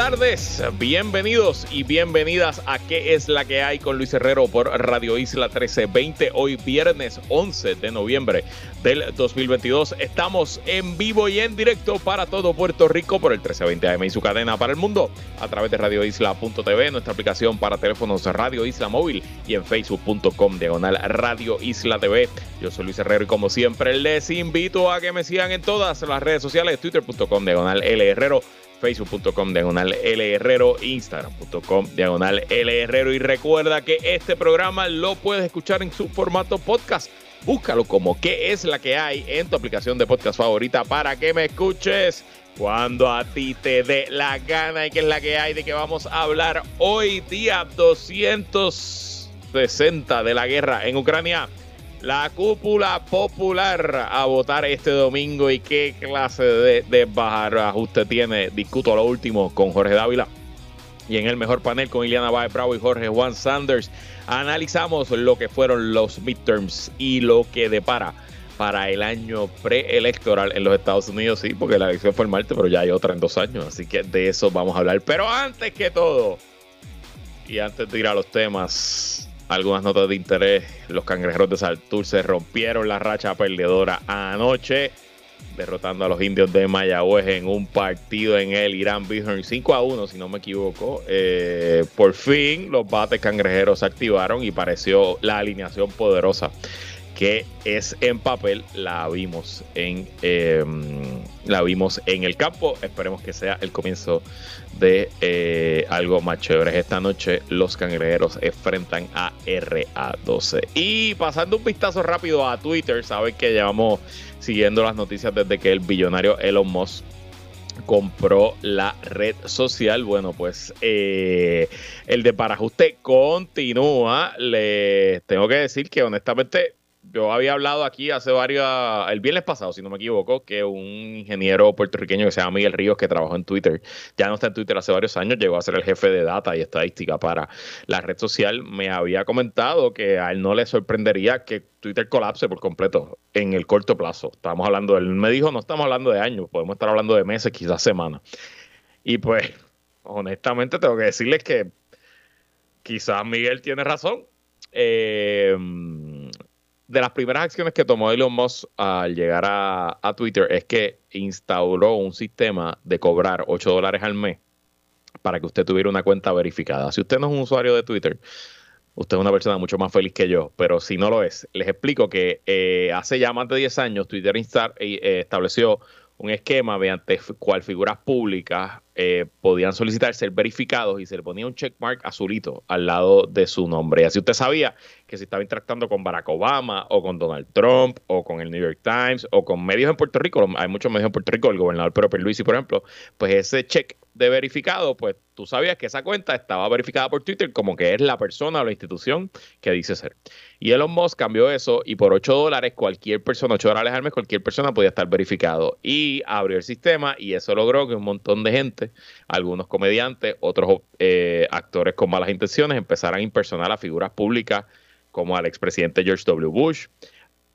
tardes, bienvenidos y bienvenidas a ¿Qué es la que hay con Luis Herrero por Radio Isla 1320? Hoy viernes 11 de noviembre del 2022. Estamos en vivo y en directo para todo Puerto Rico por el 1320 AM y su cadena para el mundo a través de radioisla.tv, nuestra aplicación para teléfonos Radio Isla Móvil y en facebook.com diagonal Radio Isla TV. Yo soy Luis Herrero y como siempre les invito a que me sigan en todas las redes sociales, twitter.com diagonal L Herrero facebook.com diagonal L Herrero, instagram.com diagonal L Herrero. Y recuerda que este programa lo puedes escuchar en su formato podcast. Búscalo como qué es la que hay en tu aplicación de podcast favorita para que me escuches cuando a ti te dé la gana. Y qué es la que hay de que vamos a hablar hoy día 260 de la guerra en Ucrania la cúpula popular a votar este domingo y qué clase de, de ajuste tiene. Discuto lo último con Jorge Dávila. Y en el mejor panel con Iliana Baez Bravo y Jorge Juan Sanders, analizamos lo que fueron los midterms y lo que depara para el año preelectoral en los Estados Unidos. Sí, porque la elección fue el martes, pero ya hay otra en dos años. Así que de eso vamos a hablar. Pero antes que todo, y antes de ir a los temas, algunas notas de interés. Los cangrejeros de Salturce rompieron la racha perdedora anoche, derrotando a los indios de Mayagüez en un partido en el Irán Bighorn 5 a 1, si no me equivoco. Eh, por fin los bates cangrejeros se activaron y pareció la alineación poderosa que es en papel, la vimos en em, la vimos en el campo. Esperemos que sea el comienzo de eh, algo más chévere. Esta noche los cangrejeros enfrentan a RA12. Y pasando un vistazo rápido a Twitter, saben que llevamos siguiendo las noticias desde que el billonario Elon Musk compró la red social. Bueno, pues eh, el de parajuste continúa. Les tengo que decir que honestamente yo había hablado aquí hace varios, el viernes pasado, si no me equivoco, que un ingeniero puertorriqueño que se llama Miguel Ríos, que trabajó en Twitter, ya no está en Twitter hace varios años, llegó a ser el jefe de data y estadística para la red social, me había comentado que a él no le sorprendería que Twitter colapse por completo en el corto plazo. Estamos hablando, él me dijo, no estamos hablando de años, podemos estar hablando de meses, quizás semanas. Y pues, honestamente, tengo que decirles que quizás Miguel tiene razón. Eh, de las primeras acciones que tomó Elon Musk al llegar a, Twitter es que instauró un sistema de cobrar 8 dólares al mes para que usted tuviera una cuenta verificada. Si usted no es un usuario de Twitter, usted es una persona mucho más feliz que yo, pero si no lo es, les explico que eh, hace ya más de 10 años Twitter eh, estableció un esquema mediante cual figuras públicas eh, podían solicitar ser verificados y se le ponía un checkmark azulito al lado de su nombre. Y así usted sabía que si estaba interactuando con Barack Obama o con Donald Trump o con el New York Times o con medios en Puerto Rico, hay muchos medios en Puerto Rico, el gobernador Pedro Pierluisi, por ejemplo, pues ese check de verificado, pues tú sabías que esa cuenta estaba verificada por Twitter como que es la persona o la institución que dice ser. Y Elon Musk cambió eso y por 8 dólares cualquier persona, 8 dólares al mes, cualquier persona podía estar verificado. Y abrió el sistema y eso logró que un montón de gente, algunos comediantes, otros eh, actores con malas intenciones, empezaran a impersonar a figuras públicas como al expresidente George W. Bush,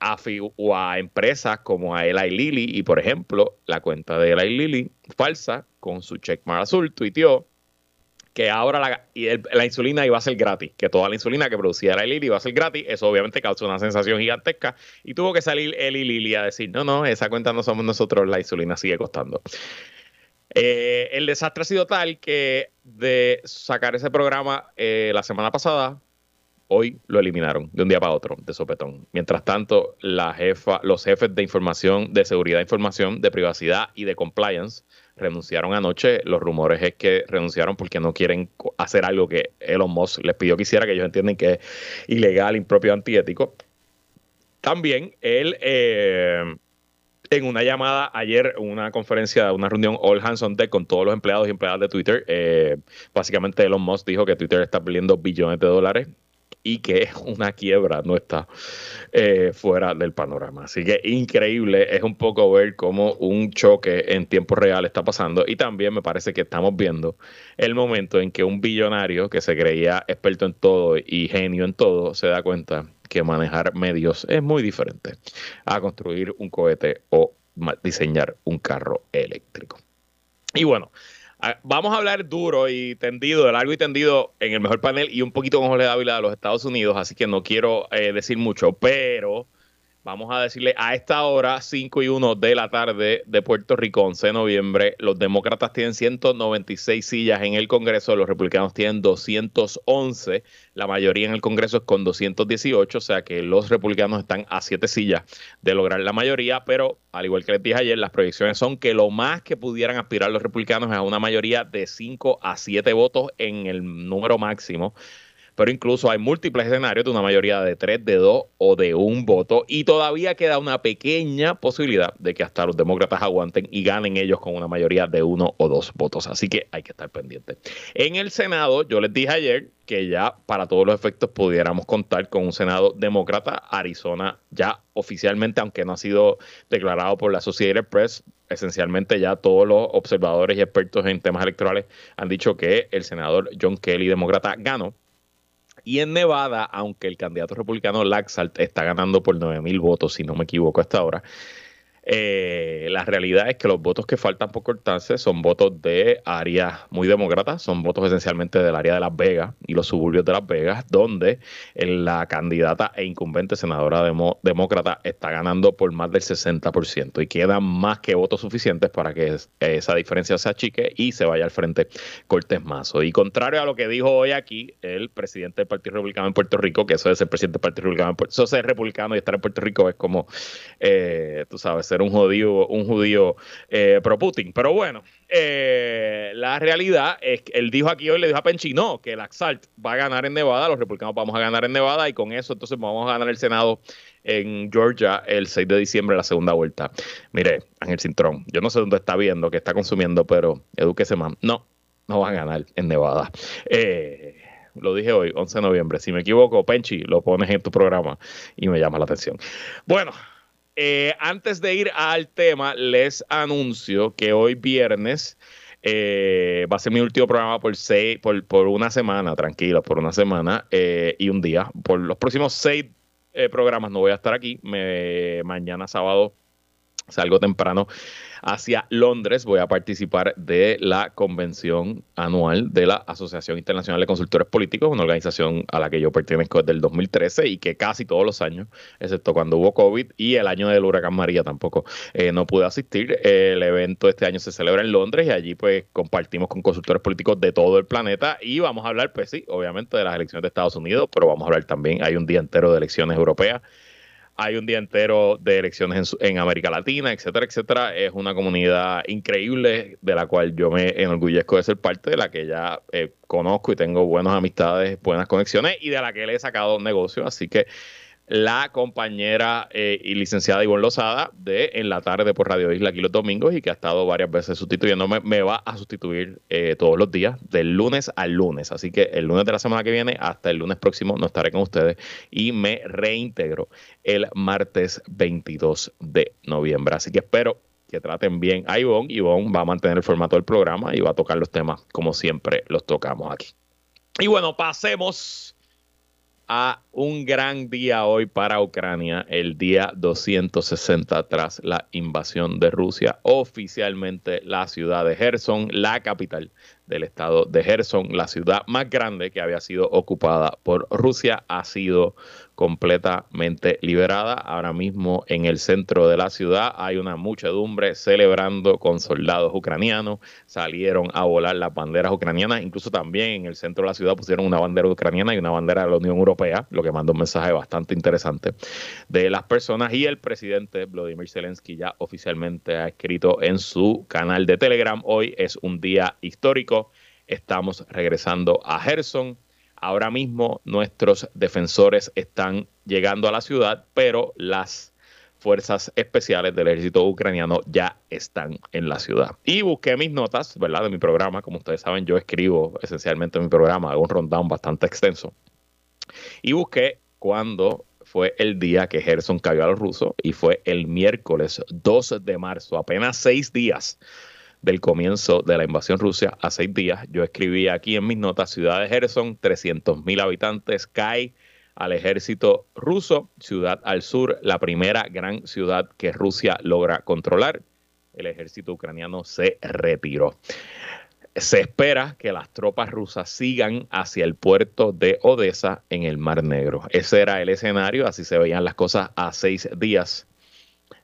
a, o a empresas como a Eli Lilly y por ejemplo la cuenta de Eli Lilly falsa con su checkmark azul tuiteó que ahora la, la, insulina iba a ser gratis, que toda la insulina que producía Eli Lilly iba a ser gratis, eso obviamente causó una sensación gigantesca y tuvo que salir Eli Lilly a decir, no, no, esa cuenta no somos nosotros, la insulina sigue costando. Eh, el desastre ha sido tal que de sacar ese programa eh, la semana pasada, hoy lo eliminaron de un día para otro, de sopetón. Mientras tanto, jefa, los jefes de información, de seguridad de información, de privacidad y de compliance renunciaron anoche. Los rumores es que renunciaron porque no quieren hacer algo que Elon Musk les pidió que hiciera, que ellos entienden que es ilegal, impropio, antiético. También él, eh, en una llamada ayer, una conferencia, una reunión All Hands on Deck con todos los empleados y empleadas de Twitter, eh, básicamente Elon Musk dijo que Twitter está perdiendo billones de dólares y que una quiebra no está eh, fuera del panorama. Así que increíble es un poco ver cómo un choque en tiempo real está pasando y también me parece que estamos viendo el momento en que un billonario que se creía experto en todo y genio en todo se da cuenta que manejar medios es muy diferente a construir un cohete o diseñar un carro eléctrico. Y bueno, vamos a hablar duro y tendido, largo y tendido en el mejor panel y un poquito con Jorge Dávila de los Estados Unidos, así que no quiero eh, decir mucho, pero Vamos a decirle a esta hora, 5 y 1 de la tarde de Puerto Rico, 11 de noviembre, los demócratas tienen 196 sillas en el Congreso, los republicanos tienen 211, la mayoría en el Congreso es con 218, o sea que los republicanos están a 7 sillas de lograr la mayoría, pero al igual que les dije ayer, las proyecciones son que lo más que pudieran aspirar los republicanos es a una mayoría de 5 a 7 votos en el número máximo pero incluso hay múltiples escenarios de una mayoría de tres, de dos o de un voto y todavía queda una pequeña posibilidad de que hasta los demócratas aguanten y ganen ellos con una mayoría de uno o dos votos. Así que hay que estar pendiente. En el Senado, yo les dije ayer que ya para todos los efectos pudiéramos contar con un Senado demócrata. Arizona ya oficialmente, aunque no ha sido declarado por la Associated Press, esencialmente ya todos los observadores y expertos en temas electorales han dicho que el senador John Kelly, demócrata, ganó y en Nevada, aunque el candidato republicano Laxalt está ganando por 9 mil votos, si no me equivoco hasta ahora, eh, la realidad es que los votos que faltan por cortarse son votos de áreas muy demócratas, son votos esencialmente del área de Las Vegas y los suburbios de Las Vegas, donde la candidata e incumbente senadora demócrata está ganando por más del 60% y quedan más que votos suficientes para que esa diferencia se achique y se vaya al frente Cortés Mazo. Y contrario a lo que dijo hoy aquí el presidente del Partido Republicano en Puerto Rico, que eso de ser presidente del Partido Republicano, eso ser republicano y estar en Puerto Rico es como, eh, tú sabes, un judío, un judío eh, pro Putin. Pero bueno, eh, la realidad es que él dijo aquí hoy, le dijo a Penchi, no, que el Axalt va a ganar en Nevada, los republicanos vamos a ganar en Nevada y con eso entonces vamos a ganar el Senado en Georgia el 6 de diciembre, la segunda vuelta. Mire, Ángel Cintrón, yo no sé dónde está viendo, qué está consumiendo, pero edúquese más. No, no va a ganar en Nevada. Eh, lo dije hoy, 11 de noviembre. Si me equivoco, Penchi, lo pones en tu programa y me llama la atención. Bueno, eh, antes de ir al tema, les anuncio que hoy viernes eh, va a ser mi último programa por seis, por, por una semana, tranquilo, por una semana eh, y un día. Por los próximos seis programas no voy a estar aquí. Me, mañana sábado salgo temprano hacia Londres. Voy a participar de la convención anual de la Asociación Internacional de Consultores Políticos, una organización a la que yo pertenezco desde el 2013 y que casi todos los años, excepto cuando hubo COVID y el año del huracán María tampoco, eh, no pude asistir. El evento este año se celebra en Londres y allí pues compartimos con consultores políticos de todo el planeta y vamos a hablar, pues sí, obviamente de las elecciones de Estados Unidos, pero vamos a hablar también, hay un día entero de elecciones europeas hay un día entero de elecciones en, América Latina, etcétera, etcétera. Es una comunidad increíble de la cual yo me enorgullezco de ser parte, de la que ya eh, conozco y tengo buenas amistades, buenas conexiones y de la que le he sacado negocio. Así que la compañera eh, y licenciada Ivonne Lozada de En la tarde por Radio Isla aquí los domingos y que ha estado varias veces sustituyéndome, me va a sustituir eh, todos los días, del lunes al lunes. Así que el lunes de la semana que viene hasta el lunes próximo no estaré con ustedes y me reintegro el martes 22 de noviembre. Así que espero que traten bien a Ivonne. Ivonne va a mantener el formato del programa y va a tocar los temas como siempre los tocamos aquí. Y bueno, pasemos a un gran día hoy para Ucrania, el día 260 tras la invasión de Rusia. Oficialmente la ciudad de Gerson, la capital del estado de Gerson, la ciudad más grande que había sido ocupada por Rusia, ha sido completamente liberada. Ahora mismo en el centro de la ciudad hay una muchedumbre celebrando con soldados ucranianos. Salieron a volar las banderas ucranianas. Incluso también en el centro de la ciudad pusieron una bandera ucraniana y una bandera de la Unión Europea, lo que manda un mensaje bastante interesante de las personas. Y el presidente Vladimir Zelensky ya oficialmente ha escrito en su canal de Telegram, hoy es un día histórico. Estamos regresando a Gerson Ahora mismo nuestros defensores están llegando a la ciudad, pero las fuerzas especiales del ejército ucraniano ya están en la ciudad. Y busqué mis notas, ¿verdad? De mi programa. Como ustedes saben, yo escribo esencialmente mi programa, hago un rundown bastante extenso. Y busqué cuándo fue el día que Gerson cayó a los rusos y fue el miércoles 2 de marzo, apenas seis días del comienzo de la invasión rusa, a seis días. Yo escribí aquí en mis notas, ciudad de Gerson, 300 mil habitantes, cae al ejército ruso, ciudad al sur, la primera gran ciudad que Rusia logra controlar. El ejército ucraniano se retiró. Se espera que las tropas rusas sigan hacia el puerto de Odessa en el Mar Negro. Ese era el escenario, así se veían las cosas a seis días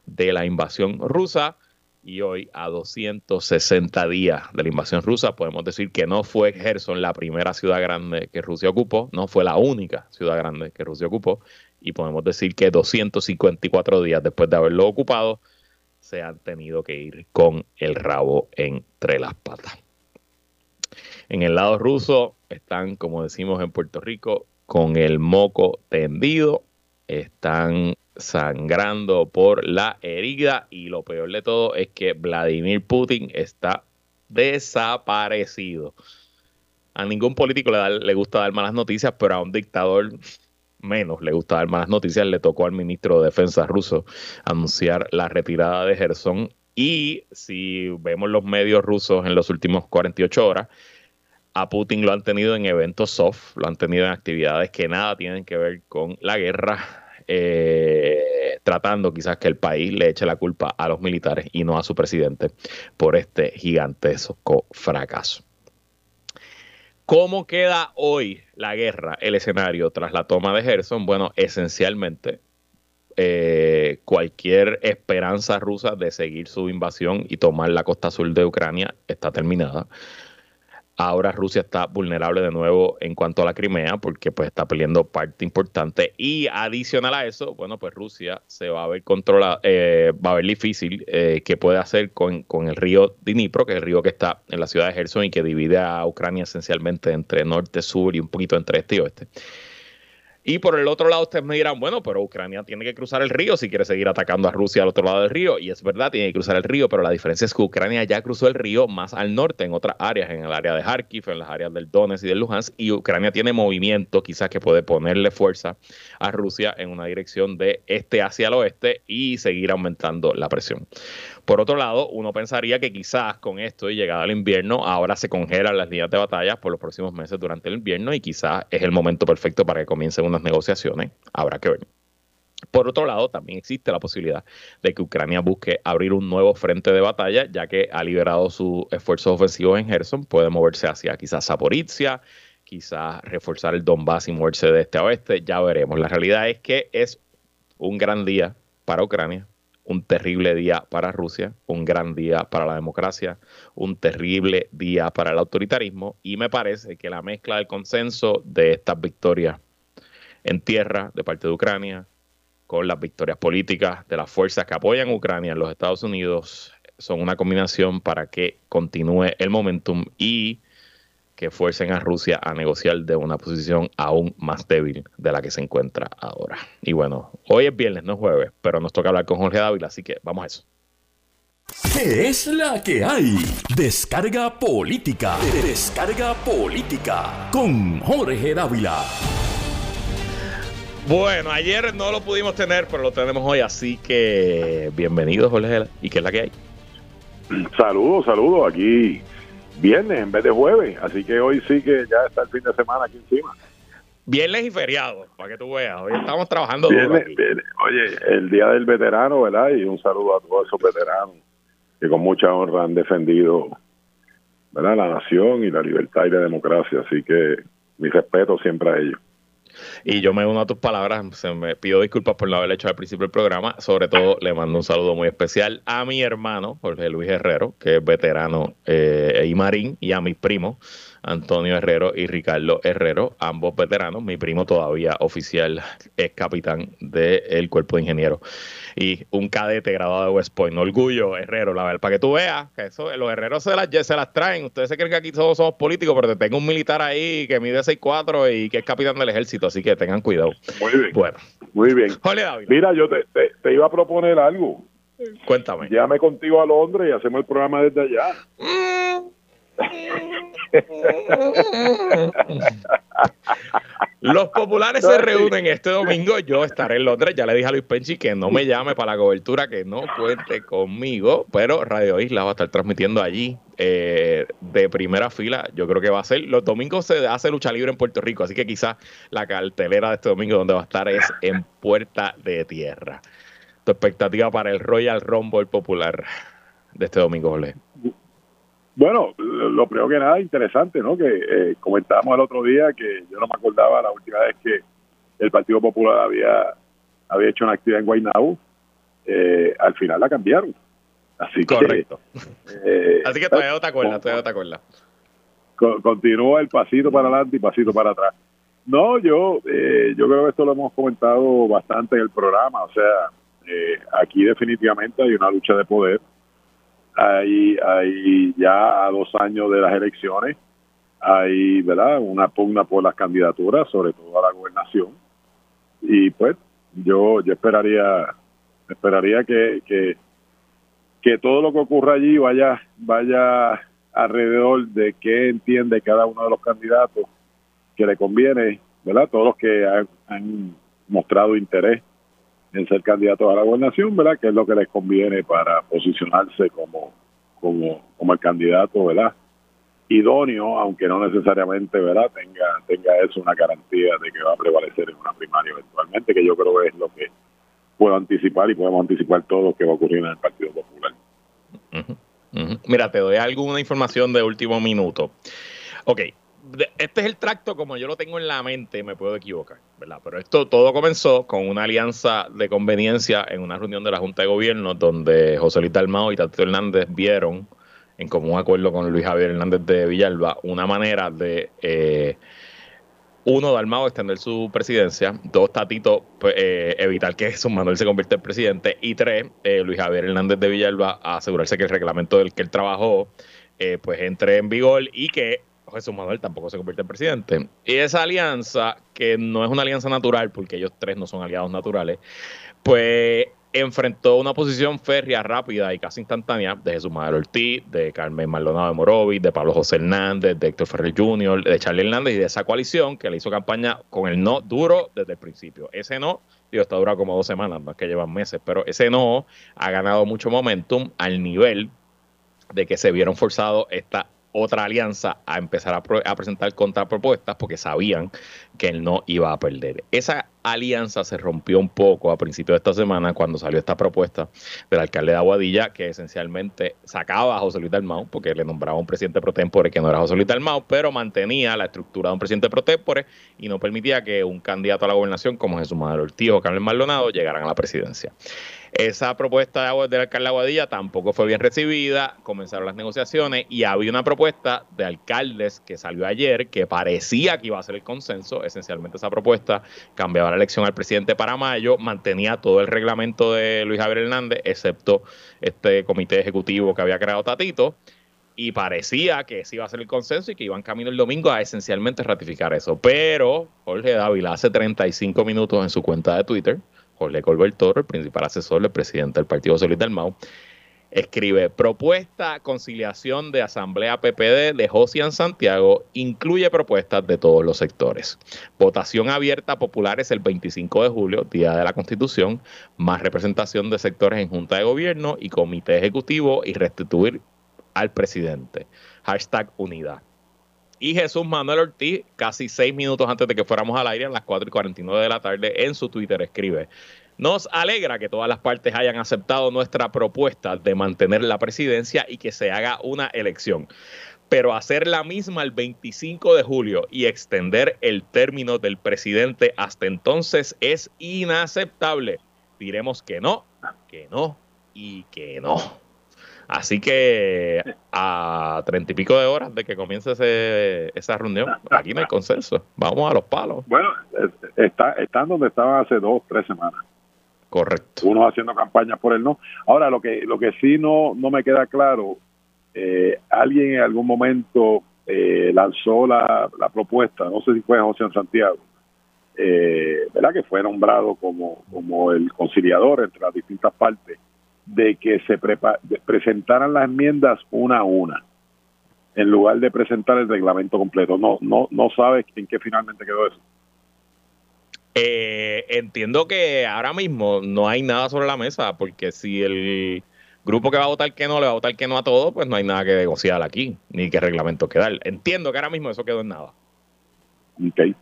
de la invasión rusa y hoy a 260 días de la invasión rusa podemos decir que no fue Gerson la primera ciudad grande que Rusia ocupó, no fue la única ciudad grande que Rusia ocupó y podemos decir que 254 días después de haberlo ocupado se han tenido que ir con el rabo entre las patas. En el lado ruso están, como decimos en Puerto Rico, con el moco tendido, están sangrando por la herida y lo peor de todo es que Vladimir Putin está desaparecido. A ningún político le, le, gusta dar malas noticias, pero a un dictador menos le gusta dar malas noticias. Le tocó al ministro de Defensa ruso anunciar la retirada de Gerson. Y si vemos los medios rusos en los últimos 48 horas, a Putin lo han tenido en eventos soft, lo han tenido en actividades que nada tienen que ver con la guerra, eh, tratando quizás que el país le eche la culpa a los militares y no a su presidente por este gigantesco fracaso. ¿Cómo queda hoy la guerra, el escenario tras la toma de Gerson? Bueno, esencialmente eh, cualquier esperanza rusa de seguir su invasión y tomar la costa sur de Ucrania está terminada. Ahora Rusia está vulnerable de nuevo en cuanto a la Crimea porque pues está peleando parte importante y adicional a eso, bueno, pues Rusia se va a ver controlada, eh, va a ver difícil eh, qué puede hacer con, con, el río Dnipro, que es el río que está en la ciudad de Gerson y que divide a Ucrania esencialmente entre norte, sur y un poquito entre este y oeste. Y por el otro lado, ustedes me dirán, bueno, pero Ucrania tiene que cruzar el río si quiere seguir atacando a Rusia al otro lado del río. Y es verdad, tiene que cruzar el río, pero la diferencia es que Ucrania ya cruzó el río más al norte, en otras áreas, en el área de Kharkiv, en las áreas del Donetsk y del Luhansk. Y Ucrania tiene movimiento, quizás que puede ponerle fuerza a Rusia en una dirección de este hacia el oeste y seguir aumentando la presión. Por otro lado, uno pensaría que quizás con esto y llegada al invierno, ahora se congelan las líneas de batalla por los próximos meses durante el invierno y quizás es el momento perfecto para que comiencen unas negociaciones. Habrá que ver. Por otro lado, también existe la posibilidad de que Ucrania busque abrir un nuevo frente de batalla, ya que ha liberado sus esfuerzos ofensivos en Gerson, puede moverse hacia quizás Zaporizhia, quizás reforzar el Donbass y moverse de este a oeste, ya veremos. La realidad es que es un gran día para Ucrania, un terrible día para Rusia, un gran día para la democracia, un terrible día para el autoritarismo y me parece que la mezcla del consenso de estas victorias en tierra de parte de Ucrania con las victorias políticas de las fuerzas que apoyan Ucrania en los Estados Unidos son una combinación para que continúe el momentum y que fuercen a Rusia a negociar de una posición aún más débil de la que se encuentra ahora. Y bueno, hoy es viernes, no es jueves, pero nos toca hablar con Jorge Dávila, así que vamos a eso. ¿Qué es la que hay? Descarga política. Descarga política con Jorge Dávila. Bueno, ayer no lo pudimos tener, pero lo tenemos hoy, así que bienvenido, Jorge. ¿Y qué es la que hay? Saludos, saludos. Aquí viernes en vez de jueves, así que hoy sí que ya está el fin de semana aquí encima. Viernes y feriado, para que tú veas. Hoy estamos trabajando viernes, Oye, el Día del Veterano, ¿verdad? Y un saludo a todos esos veteranos que con mucha honra han defendido ¿verdad? la nación y la libertad y la democracia. Así que mi respeto siempre a ellos. Y yo me uno a tus palabras, se me pido disculpas por no haberle hecho al principio del programa. Sobre todo le mando un saludo muy especial a mi hermano, Jorge Luis Herrero, que es veterano eh, y marín, y a mis primos, Antonio Herrero y Ricardo Herrero, ambos veteranos. Mi primo todavía oficial es capitán del cuerpo de ingenieros y un cadete graduado de West Point. Orgullo, Herrero, la verdad, para que tú veas que eso, los herreros se las, se las traen. Ustedes se creen que aquí todos somos políticos, pero te tengo un militar ahí que mide 6'4 y que es capitán del ejército, así que tengan cuidado. Muy bien. Bueno. Muy bien. Mira, yo te, te, iba a proponer algo. Cuéntame. Llame contigo a Londres y hacemos el programa desde allá. Los populares se reúnen este domingo. Yo estaré en Londres. Ya le dije a Luis Penchi que no me llame para la cobertura, que no cuente conmigo. Pero Radio Isla va a estar transmitiendo allí eh, de primera fila. Yo creo que va a ser. Los domingos se hace lucha libre en Puerto Rico. Así que quizás la cartelera de este domingo donde va a estar es en Puerta de Tierra. Tu expectativa para el Royal Rumble popular de este domingo, Jorge. Bueno, lo primero que nada, interesante, ¿no? Que eh, comentábamos el otro día que yo no me acordaba la última vez que el Partido Popular había, había hecho una actividad en Guaynabo. Eh, al final la cambiaron. Así Correcto. Eh, Así que todavía no te acuerdas, todavía no te acuerdas. Continúa el pasito para adelante y pasito para atrás. No, yo, eh, yo creo que esto lo hemos comentado bastante en el programa. O sea, eh, aquí definitivamente hay una lucha de poder hay, hay ya a dos años de las elecciones, hay ¿verdad? una pugna por las candidaturas, sobre todo a la gobernación. Y pues yo, yo esperaría, esperaría que, que, que todo lo que ocurra allí vaya, vaya alrededor de qué entiende cada uno de los candidatos que le conviene, ¿verdad? Todos los que han, han mostrado interés en ser candidatos a la gobernación, ¿verdad? Que es lo que les conviene para posicionarse como, como, como el candidato, ¿verdad? idóneo, aunque no necesariamente, ¿verdad? Tenga tenga eso una garantía de que va a prevalecer en una primaria eventualmente, que yo creo que es lo que puedo anticipar y podemos anticipar todo que va a ocurrir en el Partido Popular. Mira, te doy alguna información de último minuto. Ok, este es el tracto como yo lo tengo en la mente, me puedo equivocar, ¿verdad? Pero esto todo comenzó con una alianza de conveniencia en una reunión de la Junta de Gobierno donde José Luis Dalmao y Tato Hernández vieron, en común acuerdo con Luis Javier Hernández de Villalba, una manera de, eh, uno, Dalmao extender su presidencia, dos, Tatito pues, eh, evitar que Jesús Manuel se convierta en presidente, y tres, eh, Luis Javier Hernández de Villalba asegurarse que el reglamento del que él trabajó pues entre en vigor y que Jesús Manuel tampoco se convierte en presidente. Y esa alianza, que no es una alianza natural, porque ellos tres no son aliados naturales, pues enfrentó una posición férrea, rápida y casi instantánea de Jesús Manuel Ortiz, de Carmen Maldonado de Morovis, de Pablo José Hernández, de Héctor Ferrer Jr., de Charlie Hernández y de esa coalición que le hizo campaña con el no duro desde el principio. Ese no, digo, está dura como dos semanas, más que llevan meses, pero ese no ha ganado mucho momentum al nivel de que se vieron forzados esta otra alianza a empezar a, presentar contrapropuestas porque sabían que él no iba a perder. Esa alianza se rompió un poco a principios de esta semana cuando salió esta propuesta del alcalde de Aguadilla que esencialmente sacaba a José Luis Dalmau porque le nombraba un presidente pro tempore que no era José Luis Dalmau, pero mantenía la estructura de un presidente pro tempore y no permitía que un candidato a la gobernación como Jesús Manuel Ortiz o Carmen Maldonado llegaran a la presidencia. Esa propuesta de del alcalde Aguadilla tampoco fue bien recibida, comenzaron las negociaciones y había una propuesta de alcaldes que salió ayer que parecía que iba a ser el consenso. Esencialmente esa propuesta cambiaba la elección al presidente para mayo, mantenía todo el reglamento de Luis Javier Hernández, excepto este comité ejecutivo que había creado Tatito y parecía que ese iba a ser el consenso y que iban camino el domingo a esencialmente ratificar eso. Pero Jorge Dávila hace 35 minutos en su cuenta de Twitter Jorge Colbert Toro, el principal asesor del presidente del Partido Solid del Mau, escribe, propuesta conciliación de Asamblea PPD de Josian Santiago incluye propuestas de todos los sectores. Votación abierta populares el 25 de julio, Día de la Constitución, más representación de sectores en Junta de Gobierno y Comité Ejecutivo y restituir al presidente. Hashtag unidad. Y Jesús Manuel Ortiz, casi seis minutos antes de que fuéramos al aire, a las 4 y 49 de la tarde, en su Twitter escribe, nos alegra que todas las partes hayan aceptado nuestra propuesta de mantener la presidencia y que se haga una elección. Pero hacer la misma el 25 de julio y extender el término del presidente hasta entonces es inaceptable. Diremos que no, que no y que no. Así que a treinta y pico de horas de que comience esa reunión, aquí no hay consenso. Vamos a los palos. Bueno, está, están donde estaban hace dos, tres semanas. Correcto. Uno haciendo campaña por el no. Ahora, lo que, lo que sí no, no me queda claro, eh, alguien en algún momento eh, lanzó la, la, propuesta, no sé si fue José Santiago, eh, ¿verdad? Que fue nombrado como, como el conciliador entre las distintas partes de que se presentaran las enmiendas una a una en lugar de presentar el reglamento completo. No, no, no sabes en qué finalmente quedó eso. Eh, entiendo que ahora mismo no hay nada sobre la mesa, porque si el grupo que va a votar que no le va a votar que no a todo, pues no hay nada que negociar aquí, ni qué reglamento que dar. Entiendo que ahora mismo eso quedó en nada. Ok.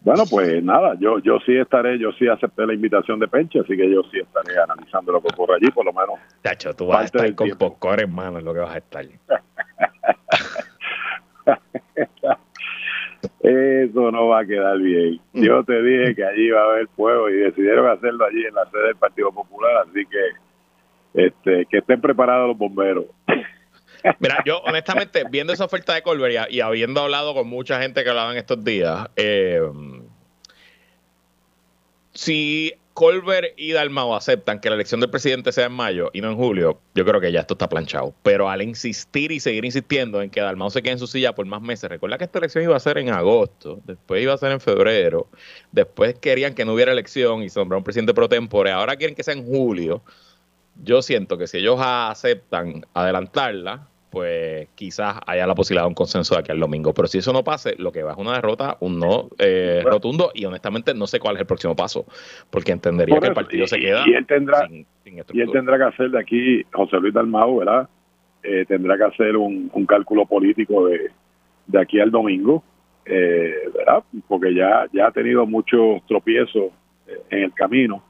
Bueno, pues nada, yo yo sí estaré, yo sí acepté la invitación de Penche, así que yo sí estaré analizando lo que ocurre allí, por lo menos. Tacho, tú vas a estar con popcorn, hermano, es lo que vas a estar. Eso no va a quedar bien. Yo te dije que allí iba a haber fuego y decidieron hacerlo allí en la sede del Partido Popular, así que este, que estén preparados los bomberos. Mira, yo honestamente, viendo esa oferta de Colbert y, habiendo hablado con mucha gente que hablaba en estos días, eh, si Colbert y Dalmau aceptan que la elección del presidente sea en mayo y no en julio, yo creo que ya esto está planchado. Pero al insistir y seguir insistiendo en que Dalmau se quede en su silla por más meses, recuerda que esta elección iba a ser en agosto, después iba a ser en febrero, después querían que no hubiera elección y se un presidente pro tempore, ahora quieren que sea en julio. Yo siento que si ellos aceptan adelantarla, pues quizás haya la posibilidad de un consenso de aquí al domingo. Pero si eso no pase, lo que va es una derrota, un no eh, rotundo, y honestamente no sé cuál es el próximo paso, porque entendería que el partido se queda y él tendrá, sin, Y él tendrá que hacer de aquí, José Luis Dalmau, ¿verdad? Eh, tendrá que hacer un, cálculo político de, de aquí al domingo, eh, ¿verdad? Porque ya, ya ha tenido muchos tropiezos en el camino.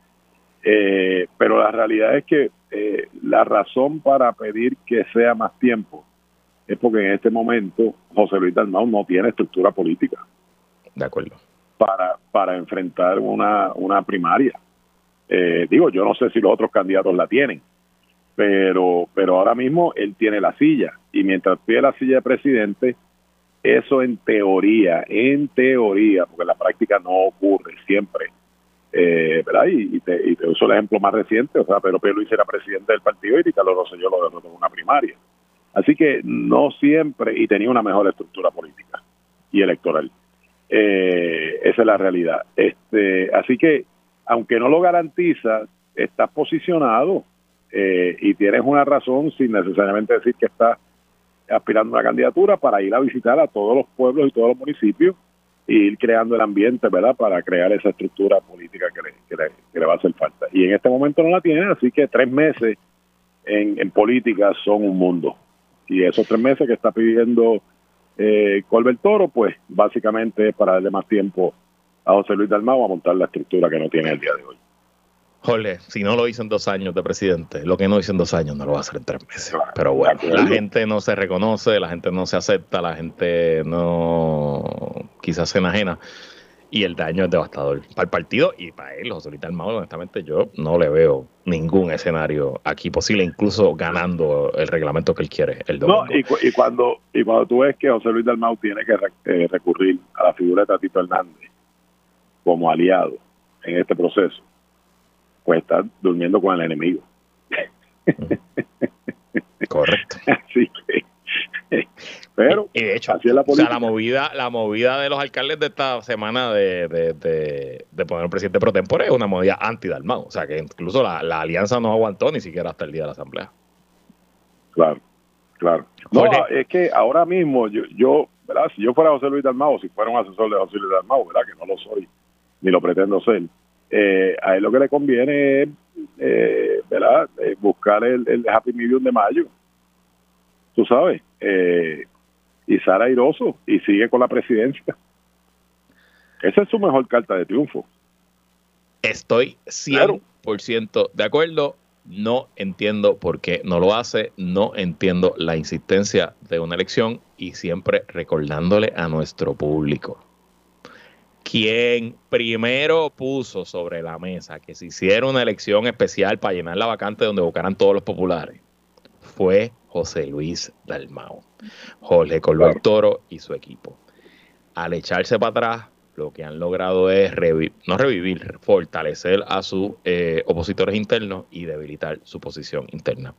Pero la realidad es que eh, la razón para pedir que sea más tiempo es porque en este momento José Luis Dalmau no tiene estructura política. De acuerdo. Para, para enfrentar una, una primaria. Eh, digo, yo no sé si los otros candidatos la tienen, pero, pero ahora mismo él tiene la silla y mientras pide la silla de presidente, eso en teoría, en teoría, porque en la práctica no ocurre siempre, eh, ¿verdad? Y, te, uso el ejemplo más reciente, o sea, Pedro Luis era presidente del partido y Ricardo Rosselló lo derrotó en una primaria. Así que no siempre, y tenía una mejor estructura política y electoral. Eh, esa es la realidad. Este, así que, aunque no lo garantiza, estás posicionado eh, y tienes una razón sin necesariamente decir que estás aspirando a una candidatura para ir a visitar a todos los pueblos y todos los municipios y ir creando el ambiente, ¿verdad?, para crear esa estructura política que le, va a hacer falta. Y en este momento no la tiene, así que tres meses en, en política son un mundo. Y esos tres meses que está pidiendo eh, Colbert Toro, pues básicamente es para darle más tiempo a José Luis Dalmau a montar la estructura que no tiene el día de hoy. Jorge, si no lo hizo en dos años de presidente, lo que no hizo en dos años no lo va a hacer en tres meses. Pero bueno, la gente no se reconoce, la gente no se acepta, la gente no quizás se enajena y el daño es devastador para el partido y para él, José Luis Dalmau, honestamente yo no le veo ningún escenario aquí posible, incluso ganando el reglamento que él quiere el domingo. No, y, cuando, y cuando tú ves que José Luis Dalmau tiene que eh, recurrir a la figura de Tatito Hernández como aliado en este proceso, pues estar durmiendo con el enemigo. Correcto. Así que, pero y de hecho, así es la. O sea, la movida, la movida de los alcaldes de esta semana de, de, poner un presidente pro tempore es una movida anti-Dalmau. O sea, que incluso la, alianza no aguantó ni siquiera hasta el día de la asamblea. Claro, claro. No, es que ahora mismo yo, yo, ¿verdad? Si yo fuera José Luis Dalmau, si fuera un asesor de José Luis Dalmau, ¿verdad? Que no lo soy, ni lo pretendo ser eh, a él lo que le conviene es eh, ¿verdad? Eh, buscar el, happy medium de mayo. Tú sabes, eh, y Sara airoso y sigue con la presidencia. Esa es su mejor carta de triunfo. Estoy 100% de acuerdo. No entiendo por qué no lo hace. No entiendo la insistencia de una elección y siempre recordándole a nuestro público quien primero puso sobre la mesa que se hiciera una elección especial para llenar la vacante donde buscaran todos los populares fue José Luis Dalmao, Jorge Colbert Toro y su equipo. Al echarse para atrás, lo que han logrado es no revivir, fortalecer a sus eh, opositores internos y debilitar su posición interna.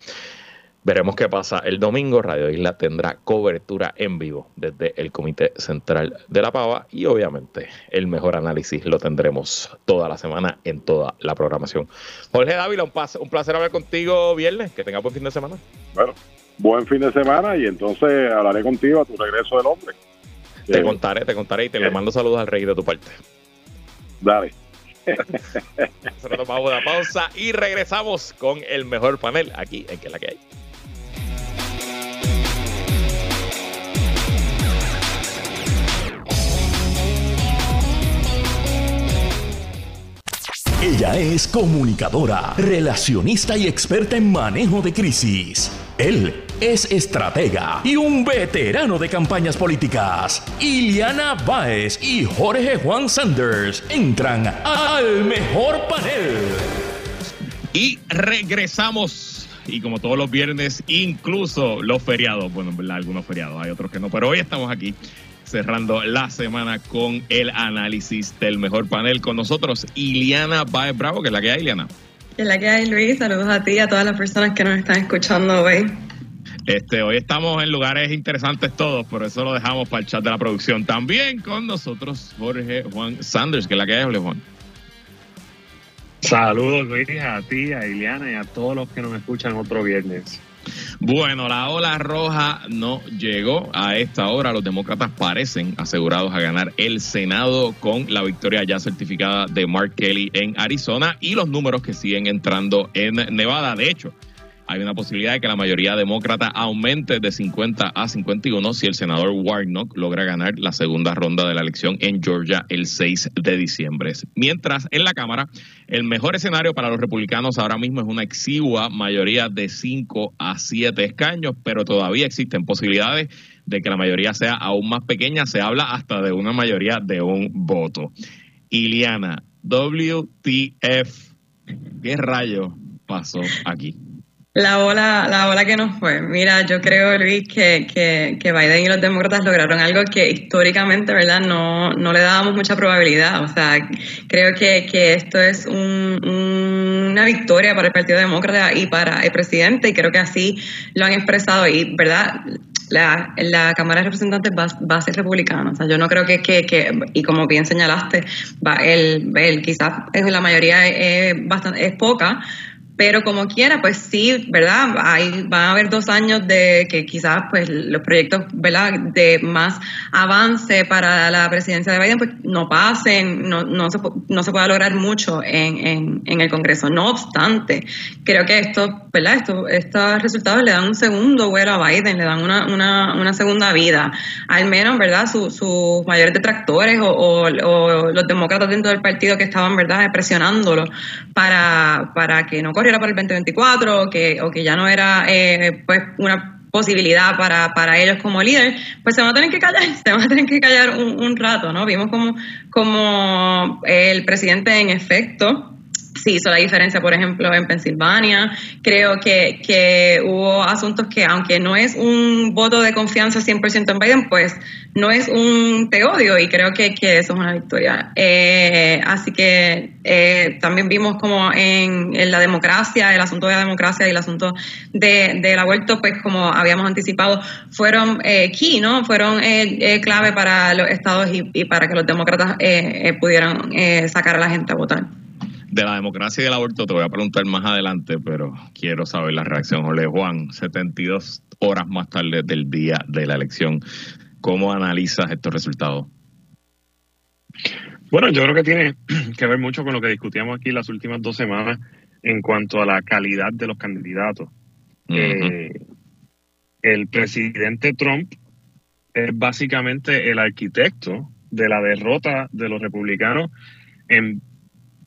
Veremos qué pasa el domingo. Radio Isla tendrá cobertura en vivo desde el Comité Central de la Pava y obviamente el mejor análisis lo tendremos toda la semana en toda la programación. Jorge Dávila, un, un placer hablar contigo viernes. Que tenga buen fin de semana. Bueno, buen fin de semana y entonces hablaré contigo a tu regreso del hombre. Te contaré, te contaré y te le mando saludos al rey de tu parte. Dale. Nosotros tomamos una pausa y regresamos con el mejor panel aquí en que la que hay. Ella es comunicadora, relacionista y experta en manejo de crisis. Él es estratega y un veterano de campañas políticas. Iliana Báez y Jorge Juan Sanders entran al mejor panel. Y regresamos. Y como todos los viernes, incluso los feriados. Bueno, algunos feriados, hay otros que no, pero hoy estamos aquí cerrando la semana con el análisis del mejor panel con nosotros, Iliana Baez Bravo, que es la que hay, Iliana. Que es la que hay, Luis. Saludos a ti y a todas las personas que nos están escuchando hoy. Este, hoy estamos en lugares interesantes todos, por eso lo dejamos para el chat de la producción. También con nosotros Jorge Juan Sanders, que es la que hay, Jorge Juan. Saludos Luis, a ti, a Iliana y a todos los que nos escuchan otro viernes. Bueno, la ola roja no llegó a esta hora. Los demócratas parecen asegurados a ganar el Senado con la victoria ya certificada de Mark Kelly en Arizona y los números que siguen entrando en Nevada. De hecho, hay una posibilidad de que la mayoría demócrata aumente de 50 a 51 si el senador Warnock logra ganar la segunda ronda de la elección en Georgia el 6 de diciembre. Mientras en la Cámara, el mejor escenario para los republicanos ahora mismo es una exigua mayoría de 5 a 7 escaños, pero todavía existen posibilidades de que la mayoría sea aún más pequeña. Se habla hasta de una mayoría de un voto. Iliana, WTF, ¿qué rayo pasó aquí? La ola, la ola que nos fue. Mira, yo creo, Luis, que, que, Biden y los demócratas lograron algo que históricamente, ¿verdad? No, no le dábamos mucha probabilidad. O sea, creo que, que esto es una victoria para el Partido Demócrata y para el presidente, y creo que así lo han expresado. Y, ¿verdad? La, la, Cámara de Representantes va, va, a ser republicana. O sea, yo no creo que, que, que y como bien señalaste, va, el, el, quizás la mayoría es, bastante, es poca, pero como quiera, pues sí, ¿verdad? Hay, van a haber dos años de que quizás pues los proyectos, ¿verdad? De más avance para la presidencia de Biden pues no pasen, no, no, se, no se pueda lograr mucho en, en, el Congreso. No obstante, creo que esto, ¿verdad? Esto, estos resultados le dan un segundo vuelo a Biden, le dan una, una, una segunda vida. Al menos, ¿verdad? sus mayores detractores o, o, los demócratas dentro del partido que estaban, ¿verdad? Presionándolo para, para que no corriera era para el 2024 o que, o que ya no era eh, pues una posibilidad para, para ellos como líder, pues se van a tener que callar, se van a tener que callar un, un rato, ¿no? Vimos como, como el presidente en efecto sí hizo la diferencia, por ejemplo, en Pensilvania. Creo que, que hubo asuntos que, aunque no es un voto de confianza 100% en Biden, pues no es un te odio y creo que, que eso es una victoria. Eh, así que eh, también vimos como en, la democracia, el asunto de la democracia y el asunto de, del aborto, pues como habíamos anticipado, fueron eh, key, ¿no? Fueron clave para los estados y, y, para que los demócratas pudieran sacar a la gente a votar de la democracia y del aborto te voy a preguntar más adelante, pero quiero saber la reacción. Jorge Juan, 72 horas más tarde del día de la elección, ¿cómo analizas estos resultados? Bueno, yo creo que tiene que ver mucho con lo que discutíamos aquí las últimas dos semanas en cuanto a la calidad de los candidatos. Eh, el presidente Trump es básicamente el arquitecto de la derrota de los republicanos en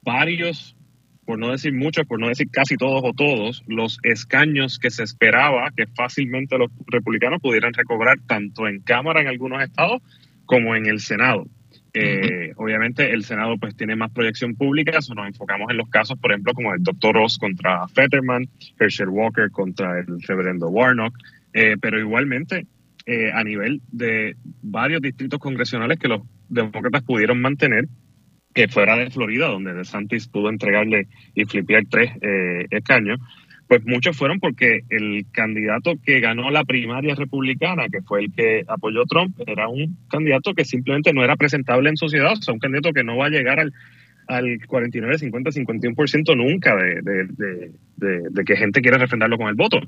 varios, por no decir muchos, por no decir casi todos o todos, los escaños que se esperaba que fácilmente los republicanos pudieran recobrar tanto en Cámara en algunos estados como en el Senado. Eh, obviamente el Senado pues tiene más proyección pública, eso nos enfocamos en los casos, por ejemplo, como el doctor Ross contra Fetterman, Herschel Walker contra el reverendo Warnock, eh, pero igualmente eh, a nivel de varios distritos congresionales que los demócratas pudieron mantener, que fuera de Florida, donde DeSantis pudo entregarle y flipear tres eh, escaños, pues muchos fueron porque el candidato que ganó la primaria republicana, que fue el que apoyó Trump, era un candidato que simplemente no era presentable en sociedad, o sea, un candidato que no va a llegar al, al 49, 50, 51% nunca de, de, de, de, que gente quiera refrendarlo con el voto.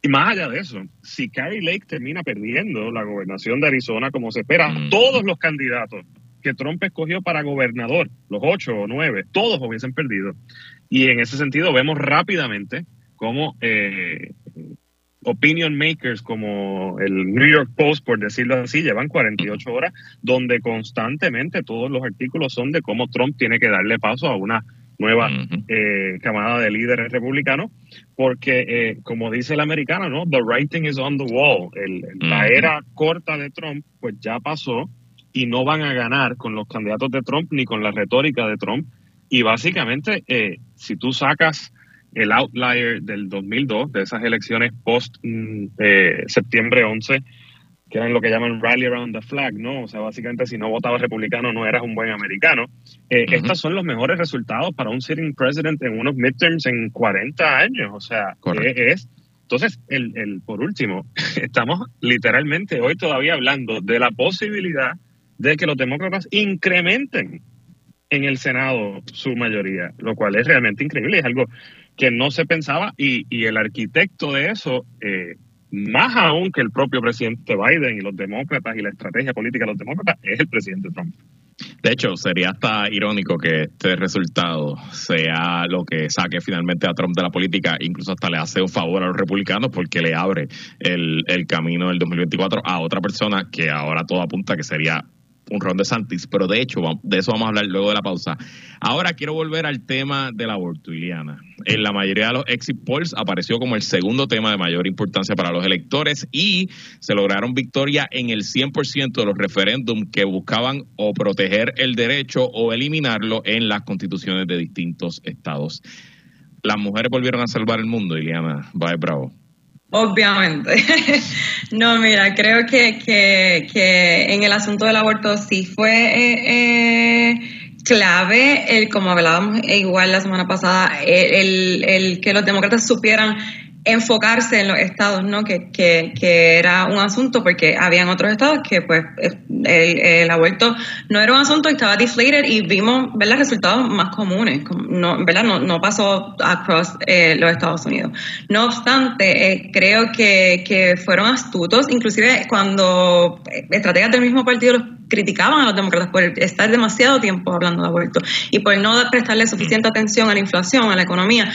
Y más allá de eso, si Carrie Lake termina perdiendo la gobernación de Arizona como se espera, mm. todos los candidatos que Trump escogió para gobernador, los ocho o nueve, todos hubiesen perdido. Y en ese sentido vemos rápidamente cómo eh, opinion makers como el New York Post, por decirlo así, llevan 48 horas donde constantemente todos los artículos son de cómo Trump tiene que darle paso a una nueva eh, camada de líderes republicanos, porque eh, como dice el americano, ¿no? The writing is on the wall. La era corta de Trump, pues ya pasó y no van a ganar con los candidatos de Trump ni con la retórica de Trump. Y básicamente, eh, si tú sacas el outlier del 2002, de esas elecciones post mm, septiembre 11, que eran lo que llaman rally around the flag, ¿no? O sea, básicamente si no votabas republicano no eras un buen americano. Eh, Estos son los mejores resultados para un sitting president en unos midterms en 40 años, o sea, es... Entonces, el, el, por último, estamos literalmente hoy todavía hablando de la posibilidad de que los demócratas incrementen en el Senado su mayoría, lo cual es realmente increíble, es algo que no se pensaba y, el arquitecto de eso eh, más aún que el propio presidente Biden y los demócratas y la estrategia política de los demócratas, es el presidente Trump. De hecho, sería hasta irónico que este resultado sea lo que saque finalmente a Trump de la política, incluso hasta le hace un favor a los republicanos porque le abre el camino del 2024 a otra persona que ahora todo apunta que sería un Ron de Santis, pero de hecho, de eso vamos a hablar luego de la pausa. Ahora quiero volver al tema del aborto, Iliana. En la mayoría de los exit polls apareció como el segundo tema de mayor importancia para los electores y se lograron victoria en el 100% de los referéndums que buscaban o proteger el derecho o eliminarlo en las constituciones de distintos estados. Las mujeres volvieron a salvar el mundo, Iliana. Bye, bravo. Obviamente. no, mira, creo que, que, en el asunto del aborto sí fue eh, eh, clave, el como hablábamos igual la semana pasada, el, el que los demócratas supieran enfocarse en los estados, ¿no? Que, que, que, era un asunto porque habían otros estados que pues el, el, aborto no era un asunto y estaba deflated y vimos ver los resultados más comunes, no, ¿verdad? No, no pasó across eh, los Estados Unidos. No obstante, eh, creo que, que fueron astutos, inclusive cuando estrategas del mismo partido los criticaban a los demócratas por estar demasiado tiempo hablando de aborto y por no prestarle suficiente atención a la inflación, a la economía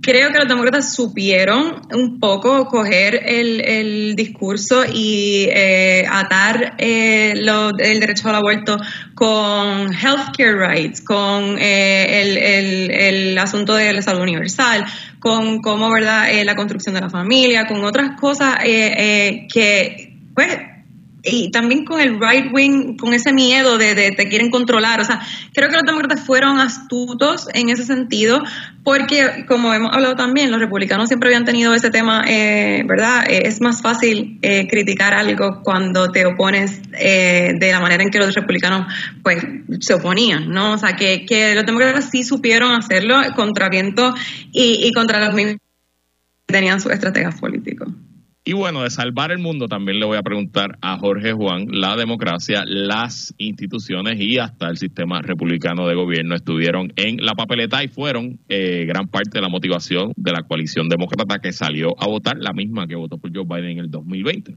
creo que los demócratas supieron un poco coger el, el discurso y eh, atar eh, el derecho al aborto con healthcare rights, con eh, el, el, asunto de la salud universal, con cómo, ¿verdad?, la construcción de la familia, con otras cosas que, pues, y también con el right wing, con ese miedo de, de te quieren controlar. O sea, creo que los demócratas fueron astutos en ese sentido, porque como hemos hablado también, los republicanos siempre habían tenido ese tema, eh, ¿verdad? Eh, es más fácil eh, criticar algo cuando te opones de la manera en que los republicanos pues se oponían, ¿no? O sea, que, que los demócratas sí supieron hacerlo contra viento y, y contra los mismos que tenían sus estrategas políticos. Y bueno, de salvar el mundo también le voy a preguntar a Jorge Juan, la democracia, las instituciones y hasta el sistema republicano de gobierno estuvieron en la papeleta y fueron eh, gran parte de la motivación de la coalición demócrata que salió a votar, la misma que votó por Joe Biden en el 2020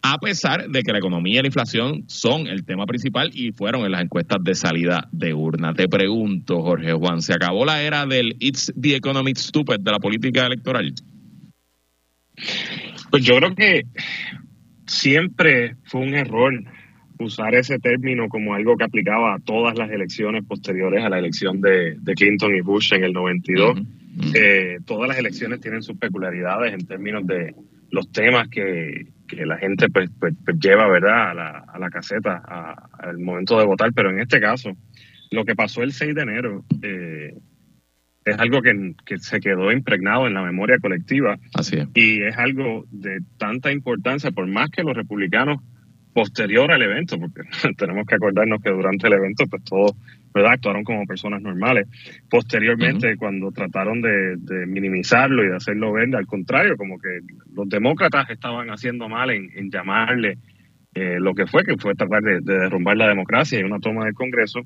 a pesar de que la economía y la inflación son el tema principal y fueron en las encuestas de salida de urna. Te pregunto, Jorge Juan, ¿se acabó la era del It's the Economic Stupid de la política electoral? Pues yo creo que siempre fue un error usar ese término como algo que aplicaba a todas las elecciones posteriores a la elección de, Clinton y Bush en el 92. Eh, todas las elecciones tienen sus peculiaridades en términos de los temas que, la gente pues, pues, pues, lleva ¿verdad? A, la, a la caseta al momento de votar, pero en este caso, lo que pasó el 6 de enero eh, es algo que, se quedó impregnado en la memoria colectiva. Así es. Y es algo de tanta importancia, por más que los republicanos posterior al evento, porque tenemos que acordarnos que durante el evento, pues todos ¿verdad? actuaron como personas normales. Posteriormente, cuando trataron de, minimizarlo y de hacerlo ver, al contrario, como que los demócratas estaban haciendo mal en llamarle eh, lo que fue, que fue tratar de, derrumbar la democracia y una toma del Congreso,